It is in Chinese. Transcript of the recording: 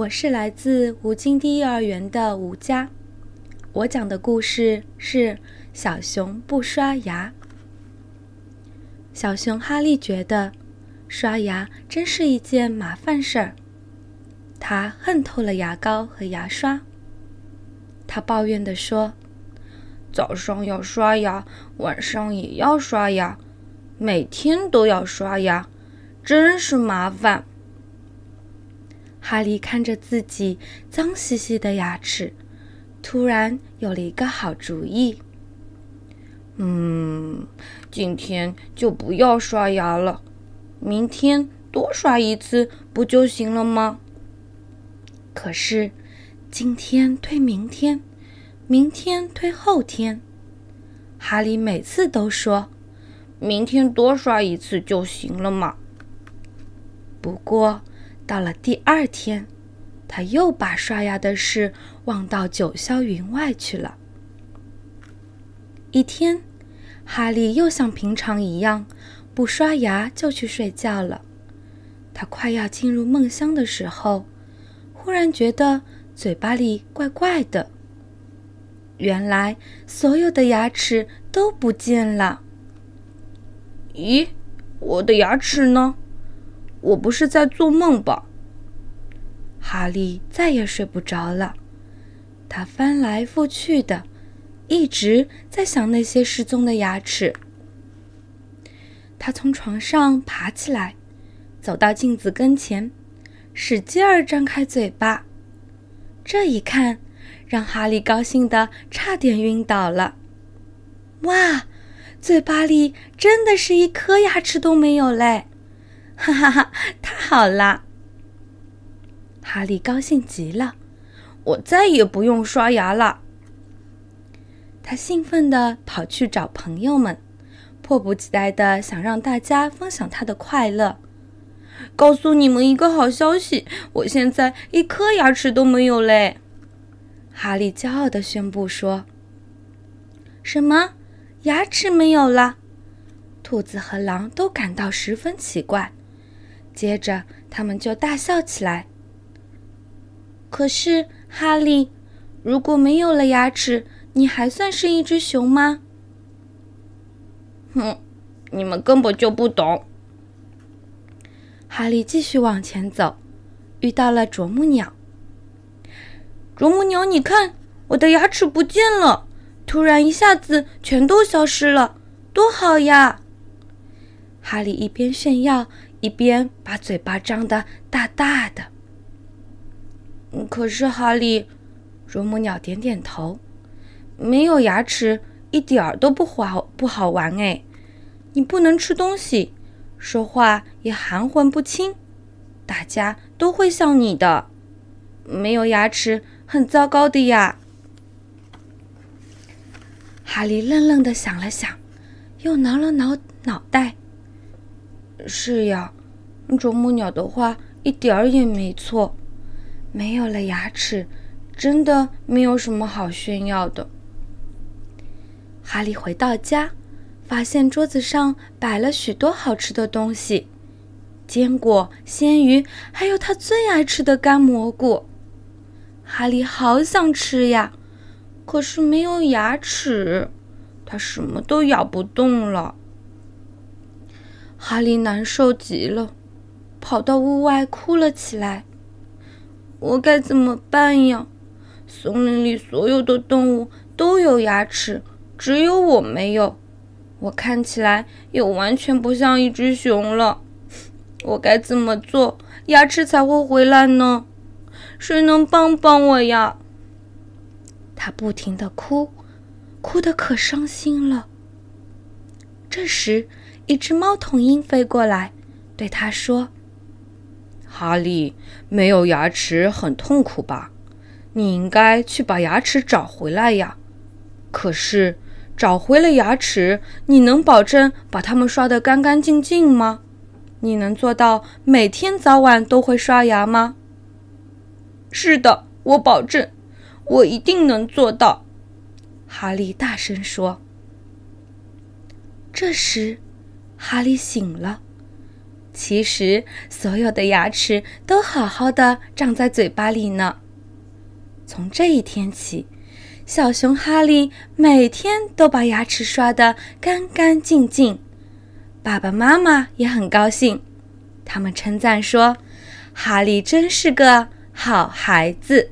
我是来自吴金地幼儿园的吴佳，我讲的故事是小熊不刷牙。小熊哈利觉得刷牙真是一件麻烦事儿，他恨透了牙膏和牙刷。他抱怨地说：“早上要刷牙，晚上也要刷牙，每天都要刷牙，真是麻烦。”哈利看着自己脏兮兮的牙齿，突然有了一个好主意。嗯，今天就不要刷牙了，明天多刷一次不就行了吗？可是，今天推明天，明天推后天，哈利每次都说：“明天多刷一次就行了嘛。”不过，到了第二天，他又把刷牙的事忘到九霄云外去了。一天，哈利又像平常一样不刷牙就去睡觉了。他快要进入梦乡的时候，忽然觉得嘴巴里怪怪的。原来所有的牙齿都不见了。咦，我的牙齿呢？我不是在做梦吧？哈利再也睡不着了，他翻来覆去的，一直在想那些失踪的牙齿。他从床上爬起来，走到镜子跟前，使劲儿张开嘴巴。这一看，让哈利高兴的差点晕倒了。哇，嘴巴里真的是一颗牙齿都没有嘞！哈哈哈，太好了！哈利高兴极了，我再也不用刷牙了。他兴奋地跑去找朋友们，迫不及待地想让大家分享他的快乐。告诉你们一个好消息，我现在一颗牙齿都没有嘞！哈利骄傲地宣布说：“什么？牙齿没有了？”兔子和狼都感到十分奇怪。接着，他们就大笑起来。可是，哈利，如果没有了牙齿，你还算是一只熊吗？哼，你们根本就不懂。哈利继续往前走，遇到了啄木鸟。啄木鸟，你看，我的牙齿不见了，突然一下子全都消失了，多好呀！哈利一边炫耀。一边把嘴巴张得大大的。可是哈利，啄木鸟点点头，没有牙齿一点儿都不好不好玩哎！你不能吃东西，说话也含混不清，大家都会笑你的。没有牙齿很糟糕的呀。哈利愣愣的想了想，又挠了挠脑袋。是呀，啄木鸟的话一点儿也没错。没有了牙齿，真的没有什么好炫耀的。哈利回到家，发现桌子上摆了许多好吃的东西：坚果、鲜鱼，还有他最爱吃的干蘑菇。哈利好想吃呀，可是没有牙齿，他什么都咬不动了。哈利难受极了，跑到屋外哭了起来。我该怎么办呀？森林里所有的动物都有牙齿，只有我没有。我看起来也完全不像一只熊了。我该怎么做，牙齿才会回来呢？谁能帮帮我呀？他不停的哭，哭得可伤心了。这时。一只猫头鹰飞过来，对他说：“哈利，没有牙齿很痛苦吧？你应该去把牙齿找回来呀。可是，找回了牙齿，你能保证把它们刷得干干净净吗？你能做到每天早晚都会刷牙吗？”“是的，我保证，我一定能做到。”哈利大声说。这时。哈利醒了，其实所有的牙齿都好好的长在嘴巴里呢。从这一天起，小熊哈利每天都把牙齿刷得干干净净。爸爸妈妈也很高兴，他们称赞说：“哈利真是个好孩子。”